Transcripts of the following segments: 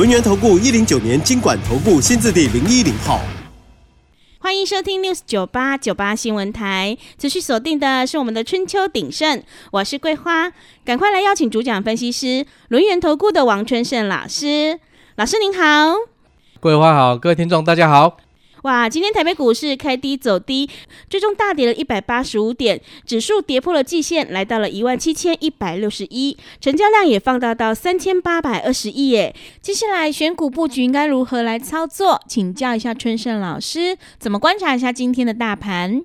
轮源投顾一零九年经管投顾新字第零一零号，欢迎收听 news 九八九八新闻台。持续锁定的是我们的春秋鼎盛，我是桂花，赶快来邀请主讲分析师轮源投顾的王春盛老师。老师您好，桂花好，各位听众大家好。哇，今天台北股市开低走低，最终大跌了一百八十五点，指数跌破了季线，来到了一万七千一百六十一，成交量也放大到三千八百二十亿耶。接下来选股布局应该如何来操作？请教一下春盛老师，怎么观察一下今天的大盘？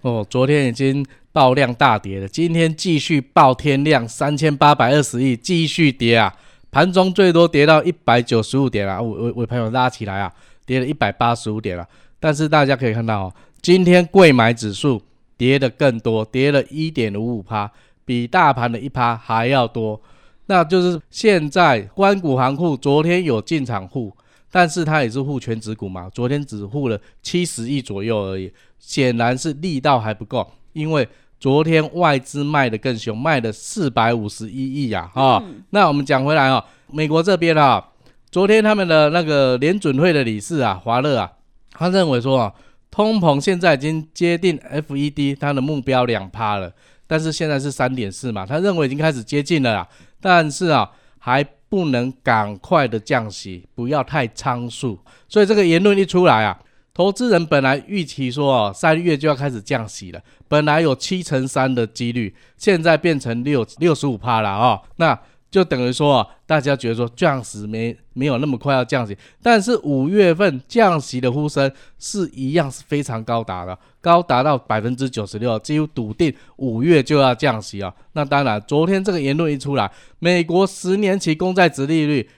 哦，昨天已经爆量大跌了，今天继续爆天量三千八百二十亿，继续跌啊！盘中最多跌到一百九十五点啊，我我我朋友拉起来啊。跌了一百八十五点了，但是大家可以看到哦，今天贵买指数跌的更多，跌了一点五五趴，比大盘的一趴还要多。那就是现在关谷行库昨天有进场户，但是它也是护全指股嘛，昨天只护了七十亿左右而已，显然是力道还不够，因为昨天外资卖的更凶，卖了四百五十一亿呀哈。那我们讲回来哦，美国这边啊。昨天他们的那个联准会的理事啊，华勒啊，他认为说啊，通膨现在已经接近 FED 它的目标两趴了，但是现在是三点四嘛，他认为已经开始接近了啦，但是啊，还不能赶快的降息，不要太仓促。所以这个言论一出来啊，投资人本来预期说哦，三月就要开始降息了，本来有七成三的几率，现在变成六六十五趴了啊，那。就等于说啊，大家觉得说降息没没有那么快要降息，但是五月份降息的呼声是一样是非常高达的，高达到百分之九十六，几乎笃定五月就要降息啊。那当然，昨天这个言论一出来，美国十年期公债值利率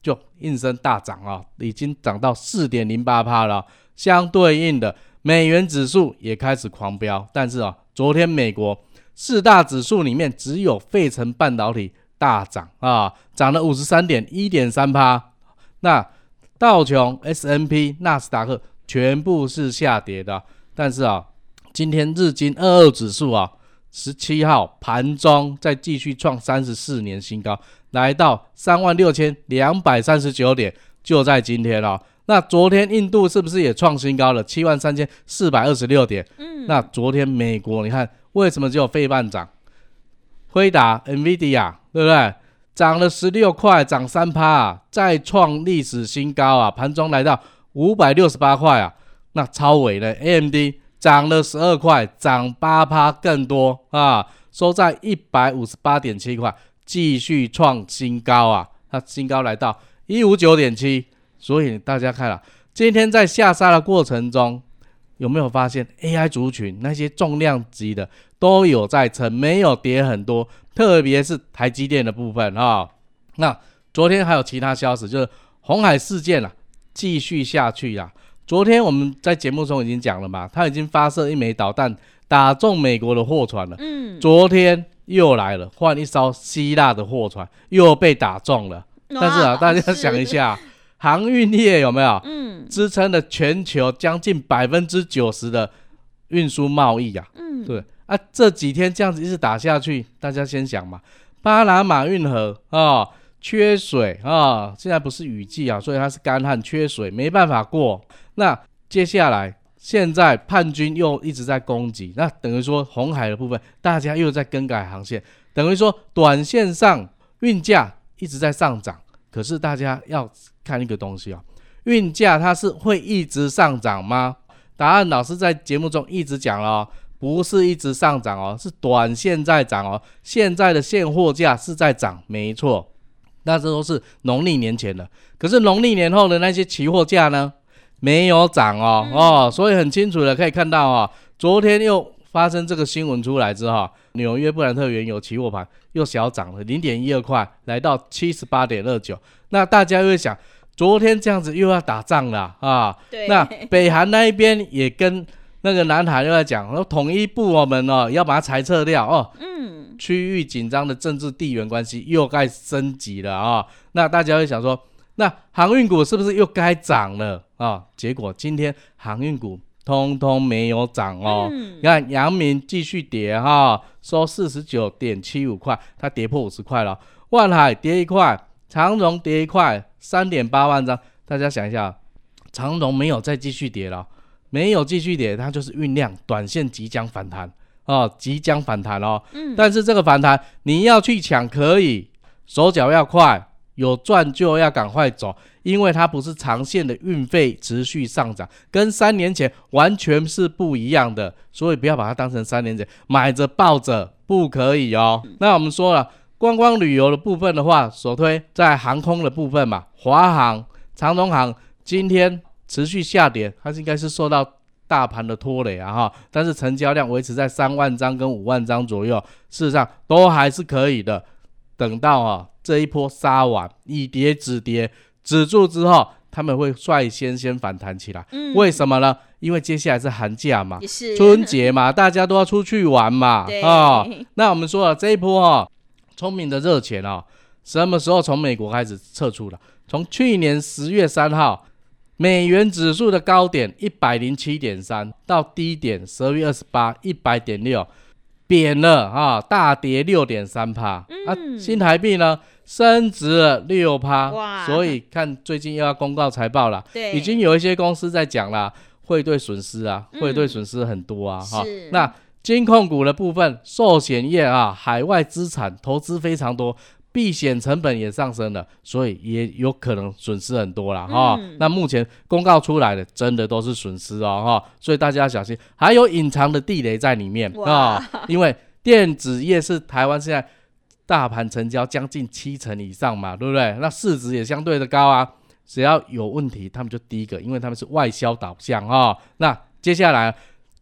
就应声大涨啊，已经涨到四点零八帕了。相对应的，美元指数也开始狂飙，但是啊，昨天美国四大指数里面只有费城半导体。大涨啊，涨了五十三点一点三趴。那道琼 S N P 纳斯达克全部是下跌的。但是啊，今天日经二二指数啊，十七号盘中再继续创三十四年新高，来到三万六千两百三十九点，就在今天了。那昨天印度是不是也创新高了？七万三千四百二十六点。嗯。那昨天美国，你看为什么只有费半涨？辉达 NVIDIA。对不对？涨了十六块，涨三趴，再创历史新高啊！盘中来到五百六十八块啊，那超伟的 AMD 涨了十二块，涨八趴更多啊，收在一百五十八点七块，继续创新高啊！它新高来到一五九点七，所以大家看了，今天在下杀的过程中，有没有发现 AI 族群那些重量级的都有在撑，没有跌很多。特别是台积电的部分啊，那昨天还有其他消息，就是红海事件啊，继续下去呀。昨天我们在节目中已经讲了嘛，他已经发射一枚导弹打中美国的货船了。嗯，昨天又来了，换一艘希腊的货船又被打中了。但是啊，大家想一下，航运业有没有？嗯，支撑了全球将近百分之九十的运输贸易呀。嗯，对。啊，这几天这样子一直打下去，大家先想嘛，巴拿马运河啊缺水啊，现在不是雨季啊，所以它是干旱缺水，没办法过。那接下来现在叛军又一直在攻击，那等于说红海的部分大家又在更改航线，等于说短线上运价一直在上涨，可是大家要看一个东西啊，运价它是会一直上涨吗？答案老师在节目中一直讲了。不是一直上涨哦，是短线在涨哦。现在的现货价是在涨，没错。那这都是农历年前的，可是农历年后的那些期货价呢，没有涨哦哦。所以很清楚的可以看到啊，昨天又发生这个新闻出来之后，纽约布兰特原油期货盘又小涨了零点一二块，来到七十八点二九。那大家又会想，昨天这样子又要打仗了啊。对那北韩那一边也跟那个南海又在讲，说统一部我们哦要把它裁撤掉哦。嗯，区域紧张的政治地缘关系又该升级了啊、那大家会想说，那航运股是不是又该涨了啊、结果今天航运股通通没有涨哦。嗯你看阳明继续跌哈、收四十九点七五块，它跌破五十块了。万海跌一块，长荣跌一块，三点八万张。大家想一下，长荣没有再继续跌了，没有继续跌，它就是酝酿短线即将反弹哦，即将反弹哦。嗯但是这个反弹你要去抢可以，手脚要快，有赚就要赶快走，因为它不是长线的运费持续上涨，跟三年前完全是不一样的，所以不要把它当成三年前买着抱着，不可以哦。那我们说了，观光旅游的部分的话，首推在航空的部分嘛，华航、长荣航今天持续下跌，它是应该是受到大盘的拖累啊哈，但是成交量维持在三万张跟五万张左右，事实上都还是可以的。等到啊这一波杀完，以跌止跌止住之后，他们会率先先反弹起来。嗯为什么呢？因为接下来是寒假嘛春节嘛，大家都要出去玩嘛对啊、那我们说了这一波啊、聪明的热钱啊、什么时候从美国开始撤出了？从去年十月三号，美元指数的高点一百零七点三，到低点十二月二十八一百点六，贬了啊，大跌六点三趴。啊，新台币呢升值了六趴。所以看最近又要公告财报了，对，已经有一些公司在讲啦，汇兑损失啊，嗯汇兑损失很多啊，哈、是那金控股的部分，寿险业啊，海外资产投资非常多，避险成本也上升了，所以也有可能损失很多啦，哈、嗯那目前公告出来的，真的都是损失哦，哈、所以大家要小心，还有隐藏的地雷在里面啊、因为电子业是台湾现在大盘成交将近七成以上嘛，对不对？那市值也相对的高啊。只要有问题，他们就第一个，因为他们是外销导向啊、那接下来，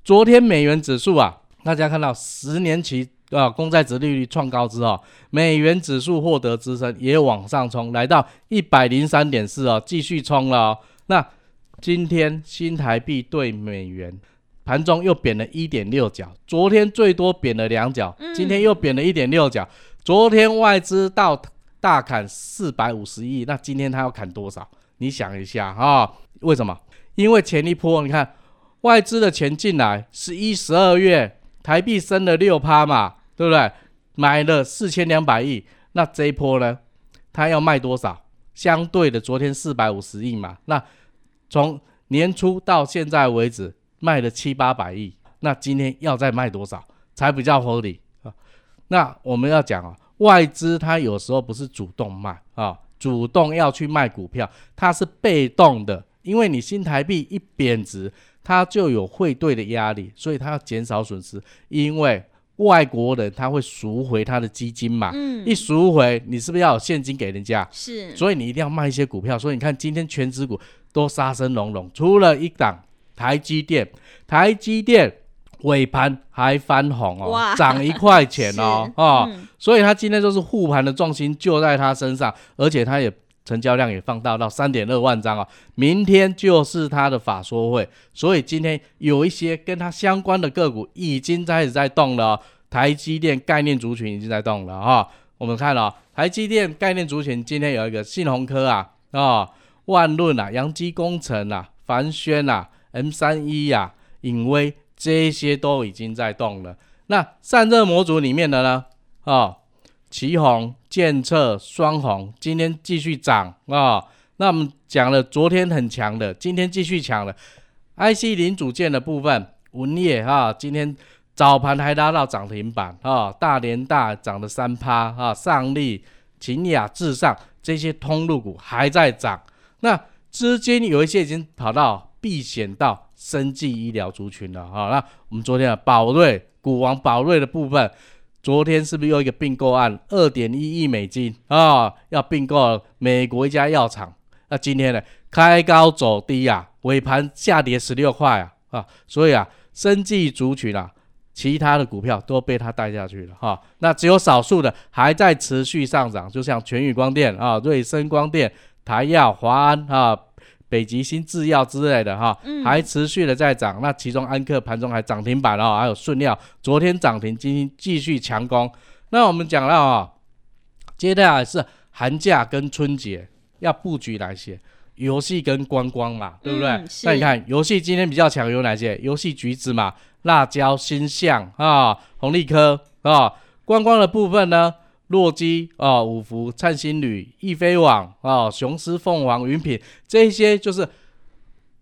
昨天美元指数啊，大家看到十年期啊公债值利率创高之后，美元指数获得支撑，也往上冲，来到一百零三点四哦，继续冲了哦。那今天新台币对美元盘中又贬了一点六角，昨天最多贬了两角，今天又贬了一点六角。昨天外资到大砍四百五十亿，那今天他要砍多少？你想一下啊、为什么？因为前一波你看外资的钱进来，十一、十二月台币升了六趴嘛，对不对？买了四千两百亿，那这一波呢，它要卖多少？相对的，昨天四百五十亿嘛，那从年初到现在为止卖了七八百亿，那今天要再卖多少才比较合理啊？那我们要讲啊，外资它有时候不是主动卖啊，主动要去卖股票，它是被动的，因为你新台币一贬值，它就有汇兑的压力，所以它要减少损失，因为外国人他会赎回他的基金嘛，嗯一赎回，你是不是要有现金给人家？是，所以你一定要卖一些股票。所以你看今天全指股都杀声隆隆，除了一档台积电，台积电尾盘还翻红哦，涨一块钱哦 是哦，嗯所以它今天就是护盘的重心就在它身上，而且它也成交量也放大到三点二万张啊、明天就是它的法说会，所以今天有一些跟它相关的个股已经开始在动了、台积电概念族群已经在动了哈、我们看了、台积电概念族群今天有一个信鸿科啊啊、万润啊、阳基工程啊、凡轩啊、M 三一啊、影威这些都已经在动了。那散热模组里面的呢？哦，旗宏、建策、双红今天继续涨啊、那我们讲了，昨天很强的，今天继续强了。IC 零组件的部分，文业啊，今天早盘还拉到涨停板啊，大连大涨了三趴啊，上力、秦雅、至上这些通路股还在涨。那资金有一些已经跑到避险到生技医疗族群了啊。那我们昨天的宝瑞股王宝瑞的部分，昨天是不是又一个并购案，二点一亿美金。啊，要并购美国一家药厂？那今天呢，开高走低啊，尾盘下跌十六块啊。啊，所以啊，生技族群啊，其他的股票都被它带下去了。哈、那只有少数的还在持续上涨，就像全宇光电啊、瑞声光电、台药、华安啊、北极星制药之类的哈，还持续的在涨。那其中安克盘中还涨停板哦，还有顺料昨天涨停，今天继续强攻。那我们讲到啊，接下来是寒假跟春节要布局哪些？游戏跟观光嘛，对不对？那你看游戏今天比较强有哪些？游戏橘子嘛，辣椒、星象啊，红利科啊。观光的部分呢，洛基啊，五福、灿星旅、易飞网啊，雄狮、凤凰、云品，这些就是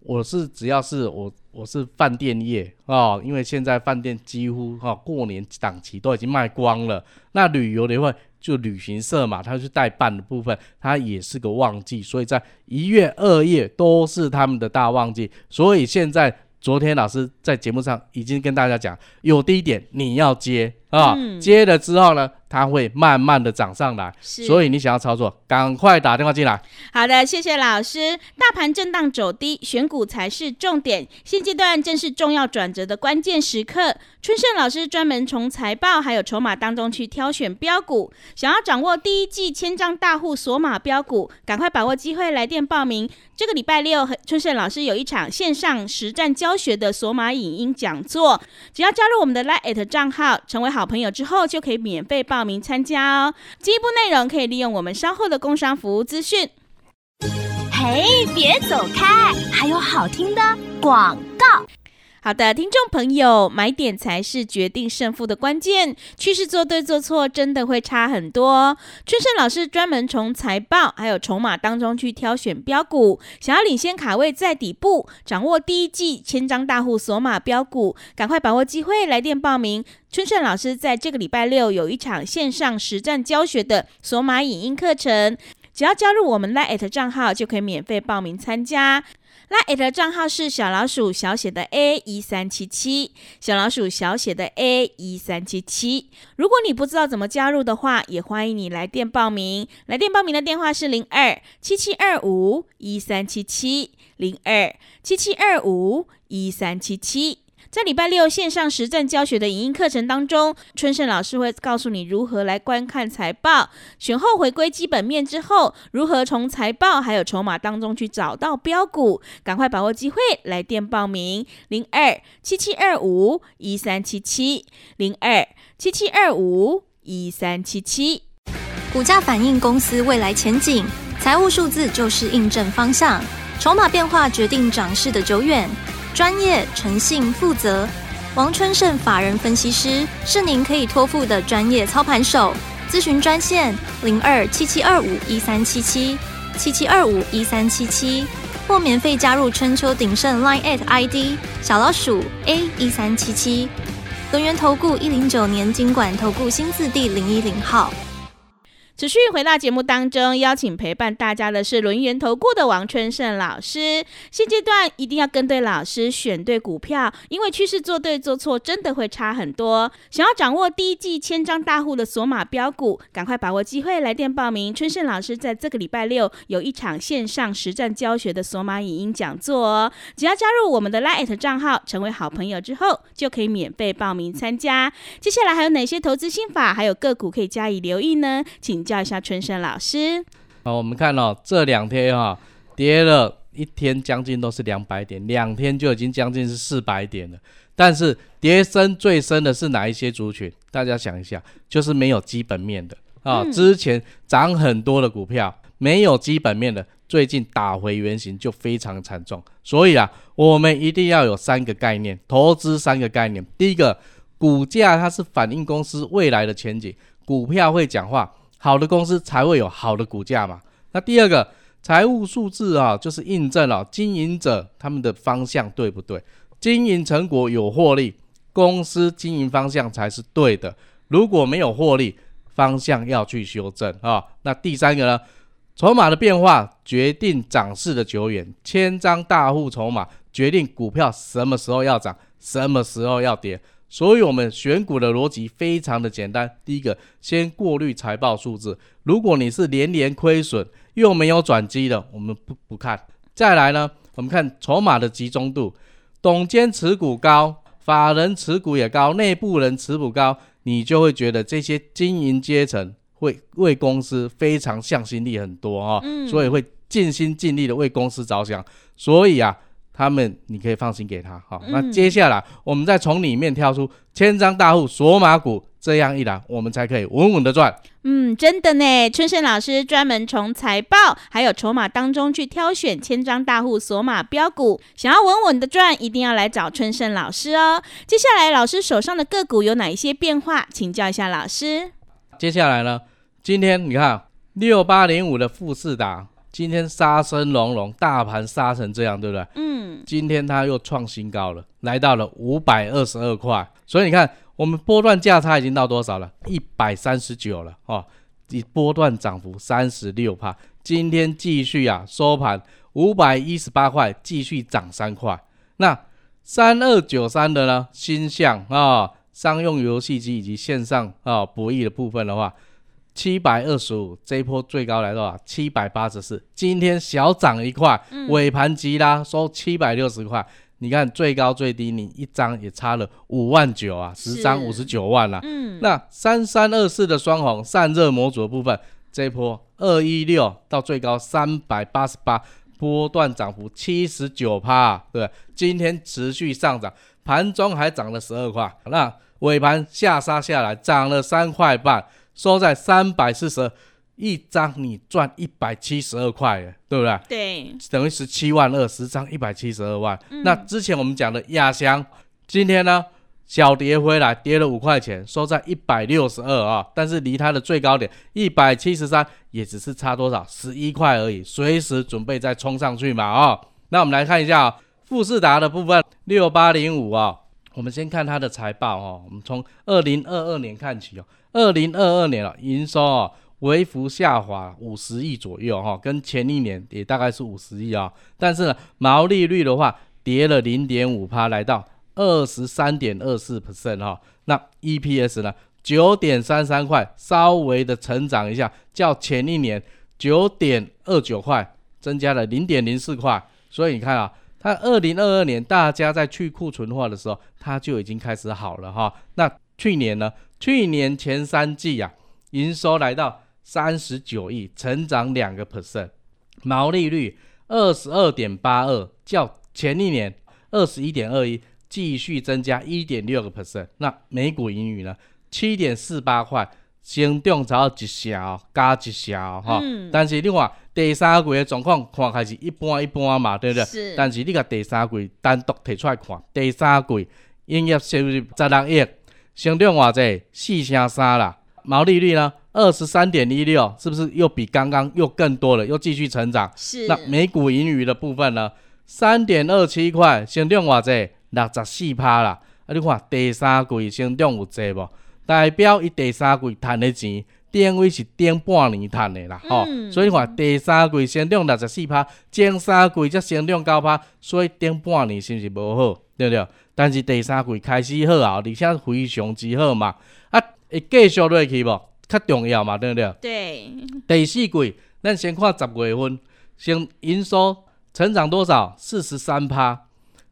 我是只要是我我是饭店业啊，因为现在饭店几乎哈过年档期都已经卖光了。那旅游的话。就旅行社嘛，它是代办的部分，它也是个旺季，所以在一月、二月都是他们的大旺季。所以现在，昨天老师在节目上已经跟大家讲，有低点你要接啊，接了之后呢？它会慢慢的涨上来，所以你想要操作，赶快打电话进来。好的，谢谢老师。大盘震荡走低，选股才是重点。现阶段正是重要转折的关键时刻。春盛老师专门从财报还有筹码当中去挑选标股，想要掌握第一季千张大户锁码标股，赶快把握机会，来电报名。这个礼拜六，春盛老师有一场线上实战教学的锁码影音讲座，只要加入我们的 Lite 账号，成为好朋友之后，就可以免费报。名参加哦！进一步内容可以利用我们稍后的工商服务资讯。嘿，别走开，还有好听的广告。好的，听众朋友，买点才是决定胜负的关键。趋势做对做错，真的会差很多。春盛老师专门从财报还有筹码当中去挑选标股，想要领先卡位在底部，掌握第一季千张大户索码标股，赶快把握机会，来电报名。春盛老师在这个礼拜六有一场线上实战教学的索码影音课程，只要加入我们 Line 账号，就可以免费报名参加。那 A 的账号是小老鼠小写的 a 一三七七，小老鼠小写的 a 一三七七。如果你不知道怎么加入的话，也欢迎你来电报名。来电报名的电话是零二七七二五一三七七零二七七二五一三七七。在礼拜六线上实战教学的影音课程当中，春盛老师会告诉你如何来观看财报，选后回归基本面之后，如何从财报还有筹码当中去找到标股，赶快把握机会来电报名零二七七二五一三七七零二七七二五一三七七。股价反映公司未来前景，财务数字就是印证方向，筹码变化决定涨势的久远。专业、诚信、负责，王春盛法人分析师是您可以托付的专业操盘手。咨询专线零二七七二五一三七七七七二五一三七七，或免费加入春秋鼎盛 Line at ID 小老鼠 A 一三七七。轮源投顾一零九年经管投顾新字第零一零号。持续回到节目当中，邀请陪伴大家的是轮圆投顾的王春盛老师。现阶段一定要跟对老师，选对股票，因为趋势做对做错真的会差很多。想要掌握第一季千张大户的索马标股，赶快把握机会，来电报名。春盛老师在这个礼拜六有一场线上实战教学的索马影音讲座哦。只要加入我们的 Line 账号，成为好朋友之后，就可以免费报名参加。接下来还有哪些投资心法，还有个股可以加以留意呢？请。叫一下春生老师。好，我们看哦，这两天哈跌了一天，将近都是两百点，两天就已经将近是四百点了。但是跌深最深的是哪一些族群？大家想一下，就是没有基本面的啊。之前涨很多的股票，没有基本面的，最近打回原形就非常惨重。所以啊，我们一定要有三个概念，投资三个概念。第一个，股价它是反映公司未来的前景，股票会讲话。好的公司才会有好的股价嘛。那第二个财务数字啊，就是印证了经营者他们的方向对不对？经营成果有获利，公司经营方向才是对的。如果没有获利，方向要去修正啊。那第三个呢？筹码的变化决定涨势的久远，千张大户筹码决定股票什么时候要涨，什么时候要跌。所以，我们选股的逻辑非常的简单。第一个，先过滤财报数字。如果你是连连亏损又没有转机的，我们不不看。再来呢，我们看筹码的集中度，董监持股高，法人持股也高，内部人持股高，你就会觉得这些经营阶层会为公司非常向心力很多啊，所以会尽心尽力的为公司着想，所以啊，他们你可以放心给他。好，那接下来我们再从里面挑出千张大户索马股，这样一来，我们才可以稳稳的赚。嗯，真的呢，春盛老师专门从财报还有筹码当中去挑选千张大户索马标股，想要稳稳的赚，一定要来找春盛老师哦。接下来，老师手上的个股有哪一些变化？请教一下老师。接下来呢，今天你看六八零五的富士达，今天杀声隆隆，大盘杀成这样，对不对？嗯，今天它又创新高了，来到了五百二十二块，所以你看。我们波段价差已经到多少了？一百三十九了哦，以波段涨幅三十六帕。今天继续啊，收盘五百一十八块，继续涨三块。那三二九三的呢？新象啊，商用游戏机以及线上啊博弈的部分的话，七百二十五，这一波最高来到七百八十四，今天小涨一块，尾盘急拉收七百六十块。你看最高最低，你一张也差了五万九啊，十张五十九万了。嗯，那三三二四的双红散热模组的部分，这一波二一六到最高三百八十八，波段涨幅七十九趴，对？今天持续上涨，盘中还涨了十二块，那尾盘下杀下来，涨了三块半，收在三百四十。一张你赚一百七十二块，对不对？对，等于十七万二，十张一百七十二万。那之前我们讲的亚翔，今天呢小跌回来，跌了五块钱，收在一百六十二啊。但是离它的最高点一百七十三，也只是差多少十一块而已，随时准备再冲上去嘛啊。那我们来看一下富士达的部分，六八零五啊。我们先看它的财报哦，我们从二零二二年看起哦，二零二二年了营收哦。微幅下滑五十亿左右哈，跟前一年也大概是五十亿啊。但是呢，毛利率的话跌了零点五趴，来到二十三点二四 percent 哈。那 EPS 呢，九点三三块，稍微的成长一下，较前一年九点二九块增加了零点零四块。所以你看啊，它二零二二年大家在去库存化的时候，它就已经开始好了哈。那去年呢，去年前三季啊，营收来到。三十九亿，成长两个 percent，毛利率二十二点八二，较前一年二十一点二一，继续增加一点六个 percent。那每股盈余呢？七点四八块，先涨超一小，加一小哈。但是你看第三季的状况，看开是一般一般嘛，对不对？是。但是你甲第三季单独提出来看，第三季营业收入十六亿，成长偌济？四成三啦。毛利率呢？二十三点一六，是不是又比刚刚又更多了？又继续成长。是。那每股盈余的部分呢？三点二七块，成长偌济？六十四趴啦。啊，你看第三季成长有济无？代表伊第三季赚的钱，定位是顶半年赚的啦。吼，所以看第三季成长六十四趴，前三季则成长九趴，所以顶半年是不是无好？对不对？但是第三季开始好啊，而且非常之好嘛。啊，会继续落去无？较重要嘛，对不对？对。第四季，咱先看十月份，先营收成长多少？四十三趴。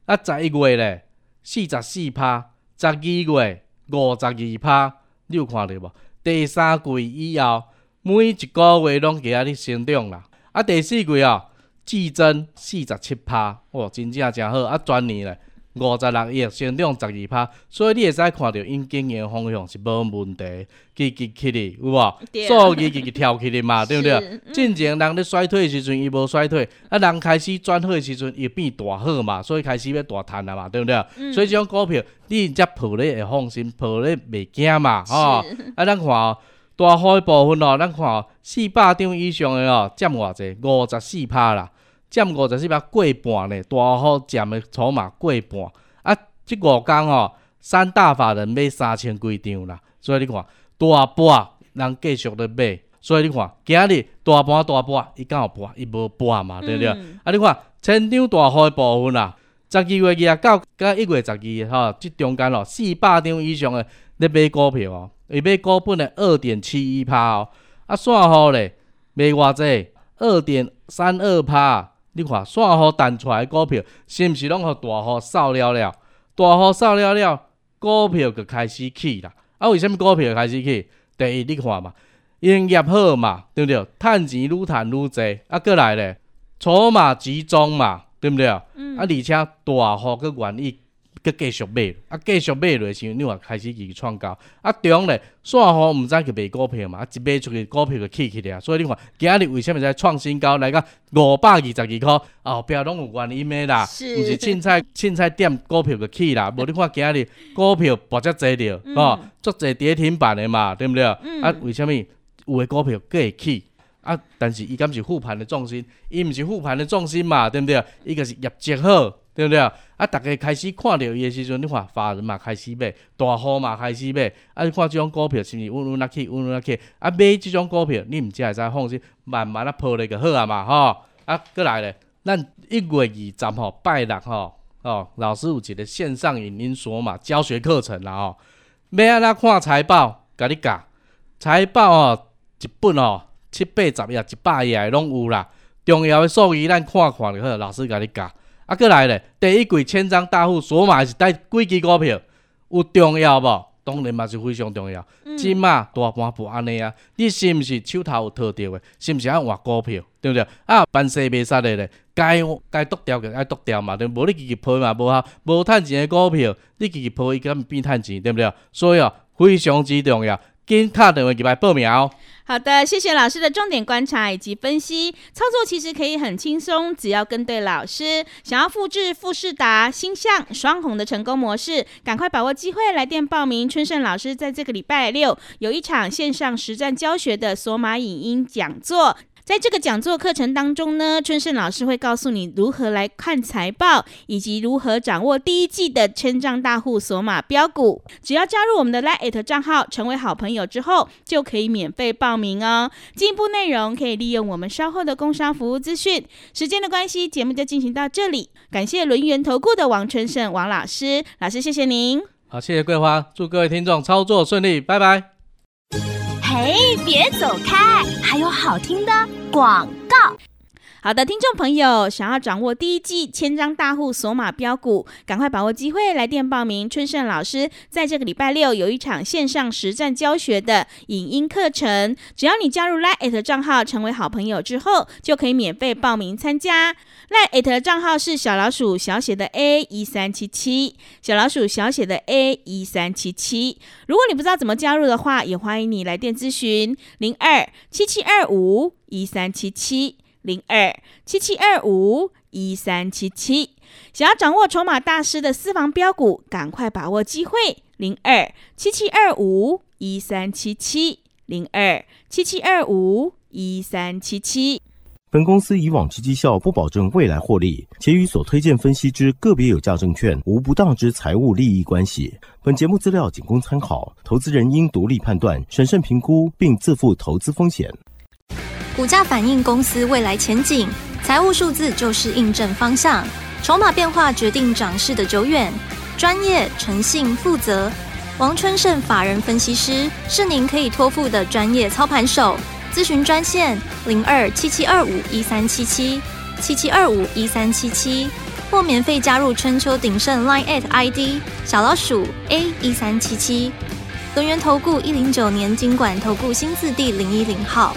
啊，十一月咧，四十四趴。十二月五十二趴。你有看到无？第三季以后，每一个月拢加咧成长啦。啊，第四季哦，季增四十七趴。哇，真正真好。啊，全年咧。五十六亿，成长十二趴，所以你会使看到因经营方向是无问题，积极起哩，有无？数字积极跳起哩嘛，对不对？进前人咧衰退时阵，伊无衰退；啊，人开始转好时阵，伊变大好嘛，所以开始要大赚啊嘛，对不对？所以即种股票，你只抱咧会放心，抱咧袂惊嘛，吼。啊，咱看哦，大号部分哦，咱看哦，四百张以上的哦，占偌济？五十四趴啦。占五十四百过半呢，大户占的筹码过半啊！即五天哦，三大法人买三千几张啦，所以你看大半人继续咧买，所以你看今日大盘大盘，伊敢有半，伊无半嘛，对不对？啊！你看千张大号的部分啦，十二月二十九到一月十二吼，即中间咯，四百张以上的咧买股票哦，伊买股本的二点七一趴哦，啊，散户咧买偌济二点三二趴。你看，散户弹出来股票，是毋是拢互大户扫了了？大户扫了了，股票就开始起啦。啊，为什物股票开始起？第一，你看嘛，营业好嘛，对不对？趁钱愈趁愈济。啊，过来咧，筹码集中嘛，对不对？嗯啊，而且大户佫愿意佮继续买，啊，继续买落时候，你话开始去创高。啊，中咧，散户毋知去买股票嘛，啊，一买出去股票就起起来啊。所以你看，今日为什么在创新高来到五百二十二箍？后壁拢有原因的啦，是毋是凊彩凊彩点股票就起啦。无你看今日股票博遮济着，吼，足济跌停板的嘛，对毋对？啊，为什么有的股票佫会起？啊，但是伊敢是复盘的重心，伊毋是复盘的重心嘛，对毋对？伊个是业绩好，对毋对？啊，逐个开始看到伊诶时阵，你看法人嘛开始买，大户嘛开始买，啊，你看即种股票是毋是稳稳啊起，稳稳啊起？啊，买即种股票，你毋只会使放心，慢慢啊抱咧就好啊嘛，吼。啊，过来咧，咱一月二十吼拜六吼，哦，老师有一个线上影音所嘛教学课程啦吼，要安怎看财报，甲你教财报哦，一本哦。七八十页、一百页拢有啦。重要诶数据咱看看就好，老师甲你教。啊，过来咧，第一季千张大户锁码是带几支股票？有重要无？当然嘛是非常重要。即马大盘不安尼啊，你是毋是手头有套着的？是毋是爱换股票？对毋对？啊，办事袂使的咧，该该剁掉个爱剁掉嘛，对无？你自己赔嘛无效，无趁钱的股票，你自己赔伊敢变趁钱，对毋对？所以啊，非常之重要，跟打电话入来报名。好的，谢谢老师的重点观察以及分析。操作其实可以很轻松，只要跟对老师。想要复制富士达、星象、双红的成功模式，赶快把握机会来电报名。春盛老师在这个礼拜六有一场线上实战教学的索马影音讲座。在这个讲座课程当中呢，春盛老师会告诉你如何来看财报，以及如何掌握第一季的千丈大户索马标股。只要加入我们的 Lite 账号，成为好朋友之后，就可以免费报名哦。进一步内容可以利用我们稍后的工商服务资讯。时间的关系，节目就进行到这里。感谢轮源投顾的王春盛王老师，老师谢谢您。好，谢谢桂花，祝各位听众操作顺利，拜拜。哎，别走开，还有好听的广告。好的，听众朋友，想要掌握第一季千张大户索马标股，赶快把握机会来电报名。春盛老师在这个礼拜六有一场线上实战教学的影音课程，只要你加入 Line 账号成为好朋友之后，就可以免费报名参加。Line 账号是小老鼠小写的 A 一三七七，小老鼠小写的 A 一三七七。如果你不知道怎么加入的话，也欢迎你来电咨询零二七七二五一三七七。零二七七二五一三七七，想要掌握筹码大师的私房标股，赶快把握机会。零二七七二五一三七七，零二七七二五一三七七。本公司以往之绩效不保证未来获利，且与所推荐分析之个别有价证券无不当之财务利益关系。本节目资料仅供参考，投资人应独立判断、审慎评估，并自负投资风险。股价反映公司未来前景，财务数字就是印证方向，筹码变化决定涨势的久远。专业、诚信、负责，王春盛法人分析师是您可以托付的专业操盘手。咨询专线零二七七二五一三七七七七二五一三七七，或免费加入春秋鼎盛 Line at ID 小老鼠 A 一三七七。轮源投顾一零九年经管投顾新字第零一零号。